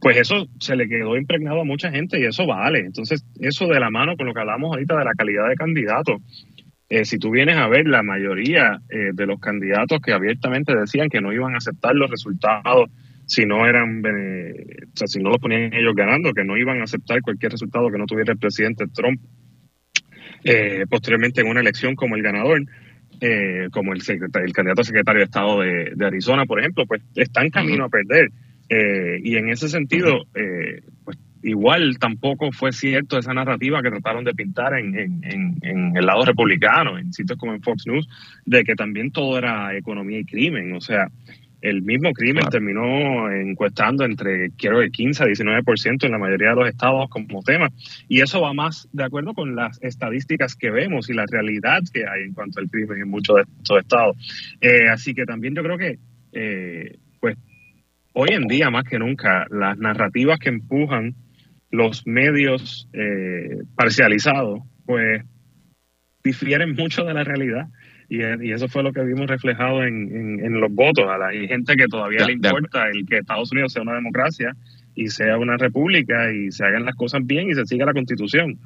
pues eso se le quedó impregnado a mucha gente y eso vale. Entonces, eso de la mano con lo que hablamos ahorita de la calidad de candidato, eh, si tú vienes a ver la mayoría eh, de los candidatos que abiertamente decían que no iban a aceptar los resultados si no eran, o sea, si no lo ponían ellos ganando, que no iban a aceptar cualquier resultado que no tuviera el presidente Trump eh, posteriormente en una elección como el ganador. Eh, como el, el candidato a secretario de Estado de, Arizona, por ejemplo, pues está en camino a perder. Eh, y en ese sentido, pues igual tampoco fue cierto esa narrativa que trataron de pintar en, en, en, el lado republicano, en sitios como en Fox News, de que también todo era economía y crimen. O sea, el mismo crimen terminó encuestando entre, quiero que 15 a 19% en la mayoría de los estados como tema. Y eso va más de acuerdo con las estadísticas que vemos y la realidad que hay en cuanto al crimen en muchos de estos estados. Eh, así que también yo creo que, eh, pues, hoy en día más que nunca, las narrativas que empujan los medios eh, parcializados, pues, difieren mucho de la realidad. Y, eso fue lo que vimos reflejado en, los votos. A la gente que todavía le importa el que Estados Unidos sea una democracia y sea una república y se hagan las cosas bien y se siga la constitución.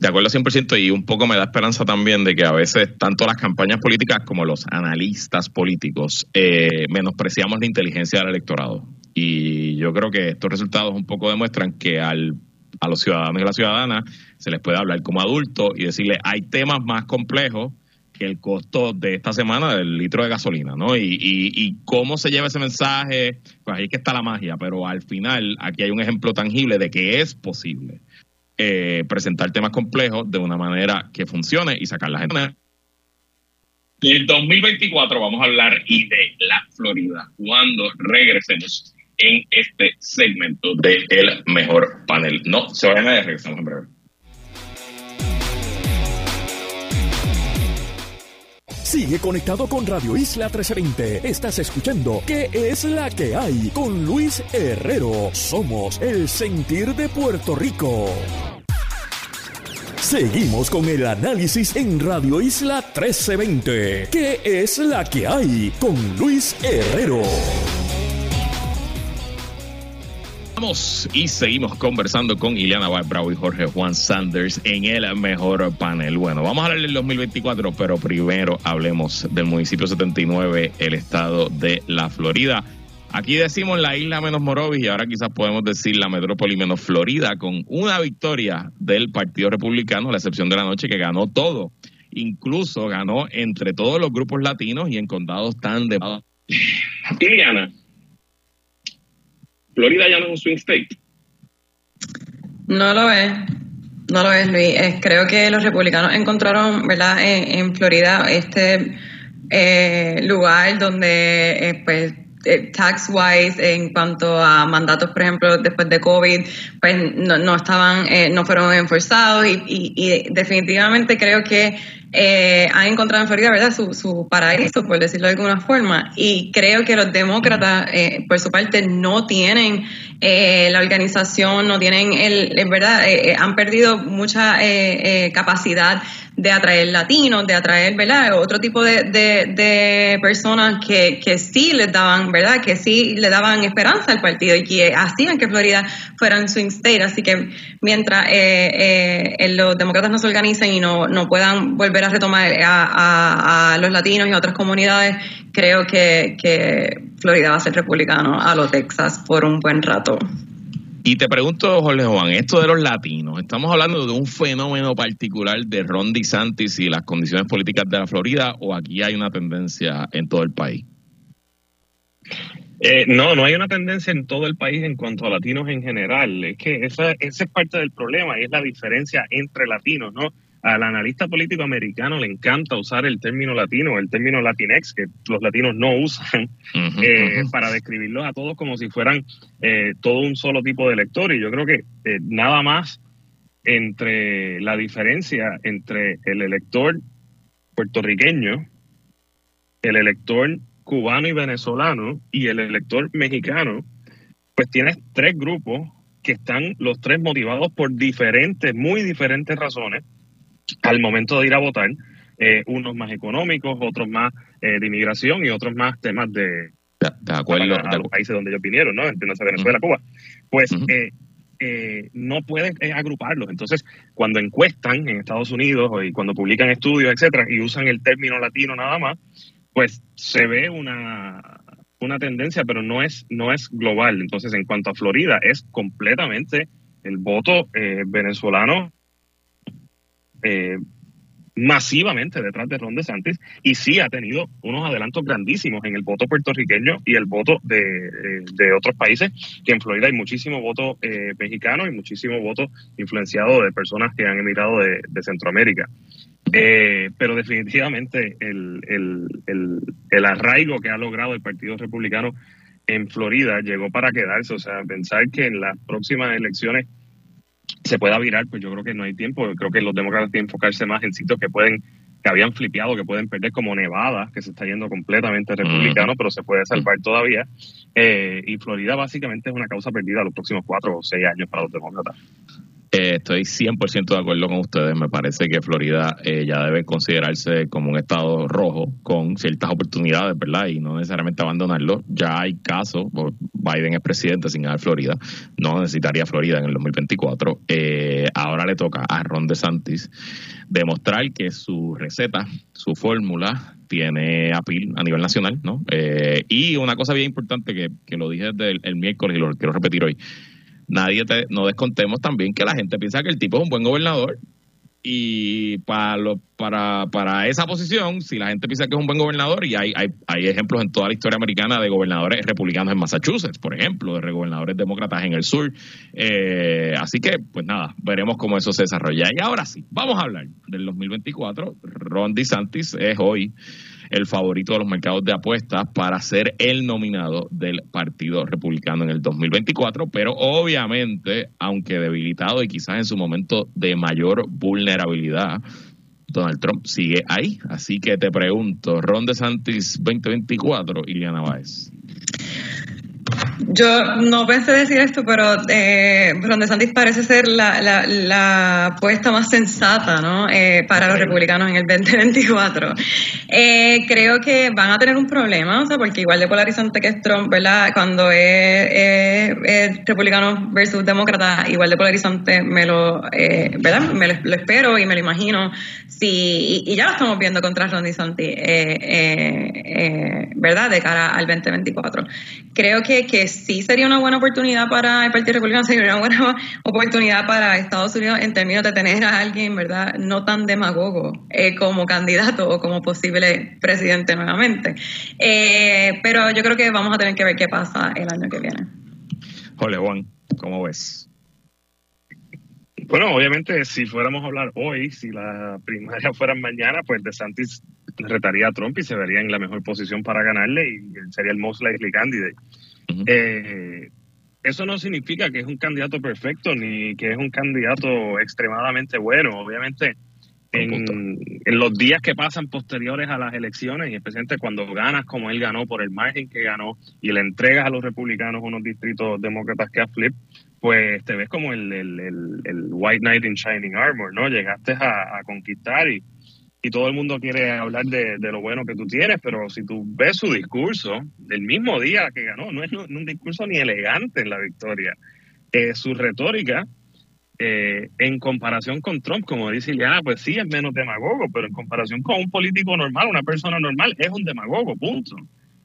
De acuerdo 100% y un poco me da esperanza también de que a veces tanto las campañas políticas como los analistas políticos eh, menospreciamos la inteligencia del electorado. Y yo creo que estos resultados un poco demuestran que al a los ciudadanos y a las ciudadanas, se les puede hablar como adultos y decirle, hay temas más complejos que el costo de esta semana del litro de gasolina, ¿no? Y, y, cómo se lleva ese mensaje, pues ahí que está la magia, pero al final aquí hay un ejemplo tangible de que es posible eh, presentar temas complejos de una manera que funcione y sacar la gente. el 2024 vamos a hablar y de la Florida cuando regresemos en este segmento de El Mejor Panel. No se vayan a regresamos en breve. Sigue conectado con Radio Isla 1320. Estás escuchando ¿Qué es la que hay? Con Luis Herrero. Somos el sentir de Puerto Rico. Seguimos con el análisis en Radio Isla 1320. ¿Qué es la que hay? Con Luis Herrero y seguimos conversando con Ileana Bravo y Jorge Juan Sanders en el mejor panel. Bueno, vamos a hablar del 2024, pero primero hablemos del municipio 79, el estado de la Florida. Aquí decimos la isla menos Morovis y ahora quizás podemos decir la metrópoli menos Florida con una victoria del Partido Republicano, la excepción de la noche que ganó todo. Incluso ganó entre todos los grupos latinos y en condados tan de... Ileana, Florida ya no es un swing state. No lo es. No lo es, Luis. creo que los republicanos encontraron, ¿verdad?, en, Florida este eh, lugar donde, eh, pues, eh, tax wise en cuanto a mandatos por ejemplo después de covid pues no, estaban no fueron enforzados y, definitivamente creo que eh, han encontrado en Florida, ¿verdad?, su, su, paraíso, por decirlo de alguna forma. Y creo que los demócratas, eh, por su parte, no tienen eh, la organización, no tienen, el, en verdad, eh, han perdido mucha capacidad de atraer latinos, de atraer, ¿verdad? Otro tipo de, de, personas que, que, sí les daban, ¿verdad? Que sí le daban esperanza al partido y que hacían que Florida fuera un swing state. Así que mientras eh, eh, los demócratas no se organicen y no, no puedan volver a retomar a, a, los latinos y a otras comunidades, creo que, que Florida va a ser republicano a los Texas por un buen rato. Y te pregunto, Jorge Juan, esto de los latinos, ¿estamos hablando de un fenómeno particular de Ron DeSantis y las condiciones políticas de la Florida o aquí hay una tendencia en todo el país? Eh, no, no hay una tendencia en todo el país en cuanto a latinos en general. Es que esa, ese es parte del problema y es la diferencia entre latinos, ¿no? Al analista político americano le encanta usar el término latino, el término latinex, que los latinos no usan, eh, para describirlos a todos como si fueran eh, todo un solo tipo de elector. Y yo creo que eh, nada más entre la diferencia entre el elector puertorriqueño, el elector cubano y venezolano y el elector mexicano, pues tienes tres grupos que están los tres motivados por diferentes, muy diferentes razones al momento de ir a votar, eh, unos más económicos, otros más eh, de inmigración y otros más temas de, de, acuerdo a, los países donde ellos vinieron, ¿no? Entiéndase Venezuela, Cuba. Pues eh, no puedes agruparlos. Entonces, cuando encuestan en Estados Unidos y cuando publican estudios, etcétera, y usan el término latino nada más, pues se ve una una tendencia, pero no es, no es global. Entonces, en cuanto a Florida, es completamente el voto eh, venezolano eh, masivamente detrás de Ron DeSantis y sí ha tenido unos adelantos grandísimos en el voto puertorriqueño y el voto de, de otros países, que en Florida hay muchísimo voto eh, mexicano y muchísimo voto influenciado de personas que han emigrado de, de Centroamérica. Eh, pero definitivamente el, el, el, el, arraigo que ha logrado el Partido Republicano en Florida llegó para quedarse. O sea, pensar que en las próximas elecciones se pueda virar, pues yo creo que no hay tiempo. Creo que los demócratas tienen que enfocarse más en sitios que pueden, que habían flipeado, que pueden perder, como Nevada, que se está yendo completamente republicano, pero se puede salvar todavía. Eh, y Florida básicamente es una causa perdida los próximos cuatro o seis años para los demócratas. Eh, estoy 100% de acuerdo con ustedes. Me parece que Florida eh, ya debe considerarse como un estado rojo con ciertas oportunidades, ¿verdad? Y no necesariamente abandonarlo. Ya hay casos, Biden es presidente sin ganar Florida, no necesitaría Florida en el 2024. Eh, ahora le toca a Ron DeSantis demostrar que su receta, su fórmula, tiene apil a nivel nacional, ¿no? Eh, y una cosa bien importante que, que lo dije desde el, el miércoles y lo quiero repetir hoy nadie te, no descontemos también que la gente piensa que el tipo es un buen gobernador y para para, para esa posición, si la gente piensa que es un buen gobernador, y hay, hay, hay ejemplos en toda la historia americana de gobernadores republicanos en Massachusetts, por ejemplo, de gobernadores demócratas en el sur. Eh, así que, pues nada, veremos cómo eso se desarrolla. Y ahora sí, vamos a hablar del 2024. Ron DeSantis es hoy el favorito de los mercados de apuestas para ser el nominado del Partido Republicano en el 2024, pero obviamente, aunque debilitado y quizás en su momento de mayor vulnerabilidad, Donald Trump sigue ahí. Así que te pregunto, Ron DeSantis 2024, Iliana Báez. Yo no pensé decir esto, pero eh, Ron DeSantis parece ser la, la, la apuesta más sensata ¿no? Eh, para los republicanos en el 2024. Eh, creo que van a tener un problema, o sea, porque igual de polarizante que es Trump, ¿verdad? Cuando es, republicano versus demócrata, igual de polarizante me lo, eh, ¿verdad? Me lo, lo, espero y me lo imagino. Sí, y, y, ya lo estamos viendo contra Ron DeSantis, eh, ¿verdad? De cara al 2024. Creo que, que sí sería una buena oportunidad para el Partido Republicano, sería una buena oportunidad para Estados Unidos en términos de tener a alguien, ¿verdad?, no tan demagogo eh, como candidato o como posible presidente nuevamente. Eh, pero yo creo que vamos a tener que ver qué pasa el año que viene. Jole, Juan, ¿cómo ves? Bueno, obviamente, si fuéramos a hablar hoy, si la primaria fuera mañana, pues DeSantis retaría a Trump y se vería en la mejor posición para ganarle y sería el most likely candidate. Eh, eso no significa que es un candidato perfecto ni que es un candidato extremadamente bueno. Obviamente, en, en, los días que pasan posteriores a las elecciones, y especialmente cuando ganas como él ganó por el margen que ganó y le entregas a los republicanos unos distritos demócratas que a flip, pues te ves como el, el, el, el White Knight in Shining Armor, ¿no? Llegaste a, a conquistar y y todo el mundo quiere hablar de, de, lo bueno que tú tienes, pero si tú ves su discurso del mismo día que ganó, no es un discurso ni elegante en la victoria, eh, su retórica eh, en comparación con Trump, como dice Ileana, pues sí es menos demagogo, pero en comparación con un político normal, una persona normal, es un demagogo, punto.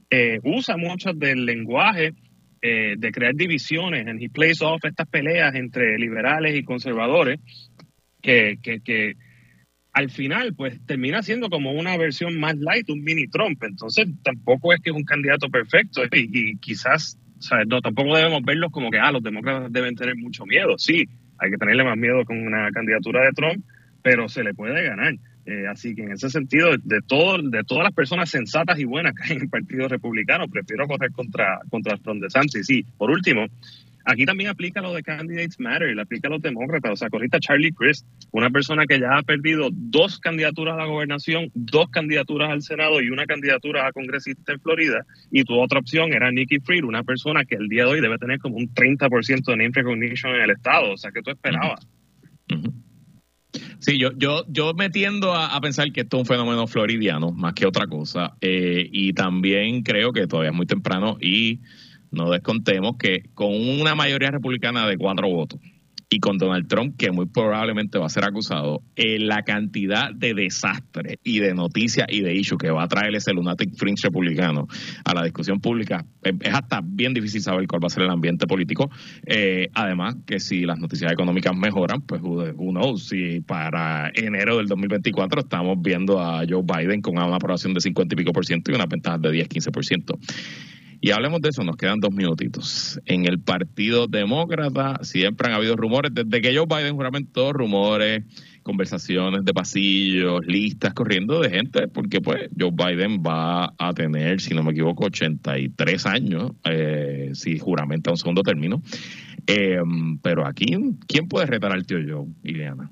Eh, usa mucho del lenguaje eh, de crear divisiones, and he plays off estas peleas entre liberales y conservadores que, que, que al final, pues termina siendo como una versión más light, un mini Trump. Entonces, tampoco es que es un candidato perfecto y, y quizás. No, tampoco debemos verlos como que, ah, los demócratas deben tener mucho miedo. Sí, hay que tenerle más miedo con una candidatura de Trump, pero se le puede ganar. Eh, así que en ese sentido, de, todo, de todas las personas sensatas y buenas que hay en el Partido Republicano, prefiero correr contra, contra Trump de Sánchez. Sí, por último, Aquí también aplica lo de Candidates Matter, le aplica a los demócratas. O sea, corriste a Charlie Crist, una persona que ya ha perdido dos candidaturas a la gobernación, dos candidaturas al Senado y una candidatura a congresista en Florida. Y tu otra opción era Nikki Fried, una persona que el día de hoy debe tener como un 30% de name recognition en el Estado. O sea, que tú esperabas. Sí, yo, yo, yo me tiendo a, a, pensar que esto es un fenómeno floridiano más que otra cosa. Eh, y también creo que todavía es muy temprano y no descontemos que con una mayoría republicana de cuatro votos y con Donald Trump, que muy probablemente va a ser acusado, eh, la cantidad de desastre y de noticias y de issue que va a traer ese lunatic fringe republicano a la discusión pública, es hasta bien difícil saber cuál va a ser el ambiente político. Eh, además, que si las noticias económicas mejoran, pues knows, si para enero del 2024 estamos viendo a Joe Biden con una aprobación de 50 y pico por ciento y una ventaja de 10, 15 por ciento. Y hablemos de eso, nos quedan dos minutitos. En el Partido Demócrata siempre han habido rumores, desde que Joe Biden juramentó, rumores, conversaciones de pasillos, listas corriendo de gente, porque pues Joe Biden va a tener, si no me equivoco, 83 años, eh, si juramenta un segundo término. Eh, pero aquí, ¿quién puede retar al tío Joe, Ileana?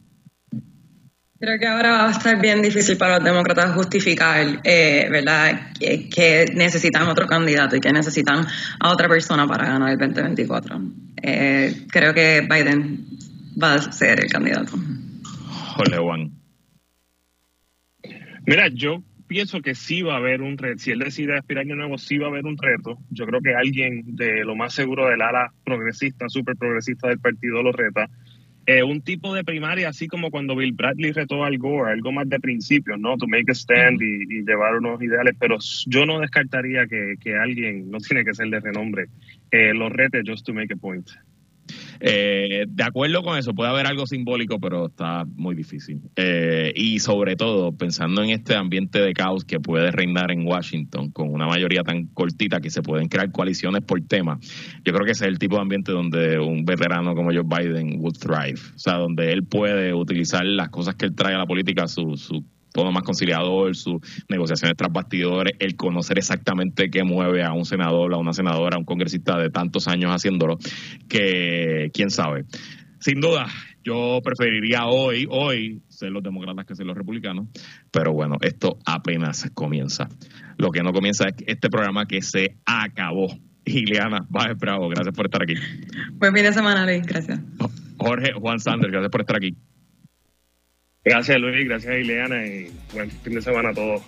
Creo que ahora va a estar bien difícil para los demócratas justificar, eh, ¿verdad?, que, necesitan otro candidato y que necesitan a otra persona para ganar el 2024. Eh, creo que Biden va a ser el candidato. Jole Juan. Mira, yo pienso que sí va a haber un reto. Si él decide aspirar de nuevo, sí va a haber un reto. Yo creo que alguien de lo más seguro del ala progresista, súper progresista del partido lo reta. Eh, un tipo de primaria, así como cuando Bill Bradley retó al Gore, algo más de principios, ¿no? To make a stand y, llevar unos ideales, pero yo no descartaría que, alguien, no tiene que ser de renombre, eh, lo rete just to make a point. Eh, de acuerdo con eso, puede haber algo simbólico, pero está muy difícil. Eh, y sobre todo, pensando en este ambiente de caos que puede reinar en Washington, con una mayoría tan cortita que se pueden crear coaliciones por tema, yo creo que ese es el tipo de ambiente donde un veterano como Joe Biden would thrive. O sea, donde él puede utilizar las cosas que él trae a la política, su, su todo más conciliador, sus negociaciones tras bastidores, el conocer exactamente qué mueve a un senador, a una senadora, a un congresista de tantos años haciéndolo, que quién sabe. Sin duda, yo preferiría hoy, hoy, ser los demócratas que ser los republicanos, pero bueno, esto apenas comienza. Lo que no comienza es este programa que se acabó. Ileana Baez Bravo, gracias por estar aquí. Buen fin de semana, Luis, gracias. Jorge Juan Sanders, gracias por estar aquí. Gracias Luis, gracias Ileana y buen fin de semana a todos.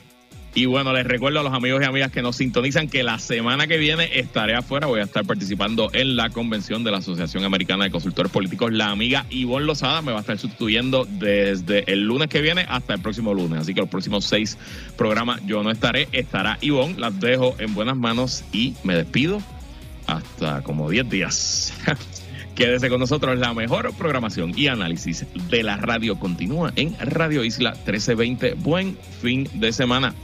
Y bueno, les recuerdo a los amigos y amigas que nos sintonizan que la semana que viene estaré afuera. Voy a estar participando en la convención de la Asociación Americana de Consultores Políticos. La amiga Ivonne Lozada me va a estar sustituyendo desde el lunes que viene hasta el próximo lunes. Así que los próximos seis programas yo no estaré. Estará Ivonne. Las dejo en buenas manos y me despido hasta como 10 días. Quédese con nosotros, la mejor programación y análisis de la radio continúa en Radio Isla 1320. Buen fin de semana.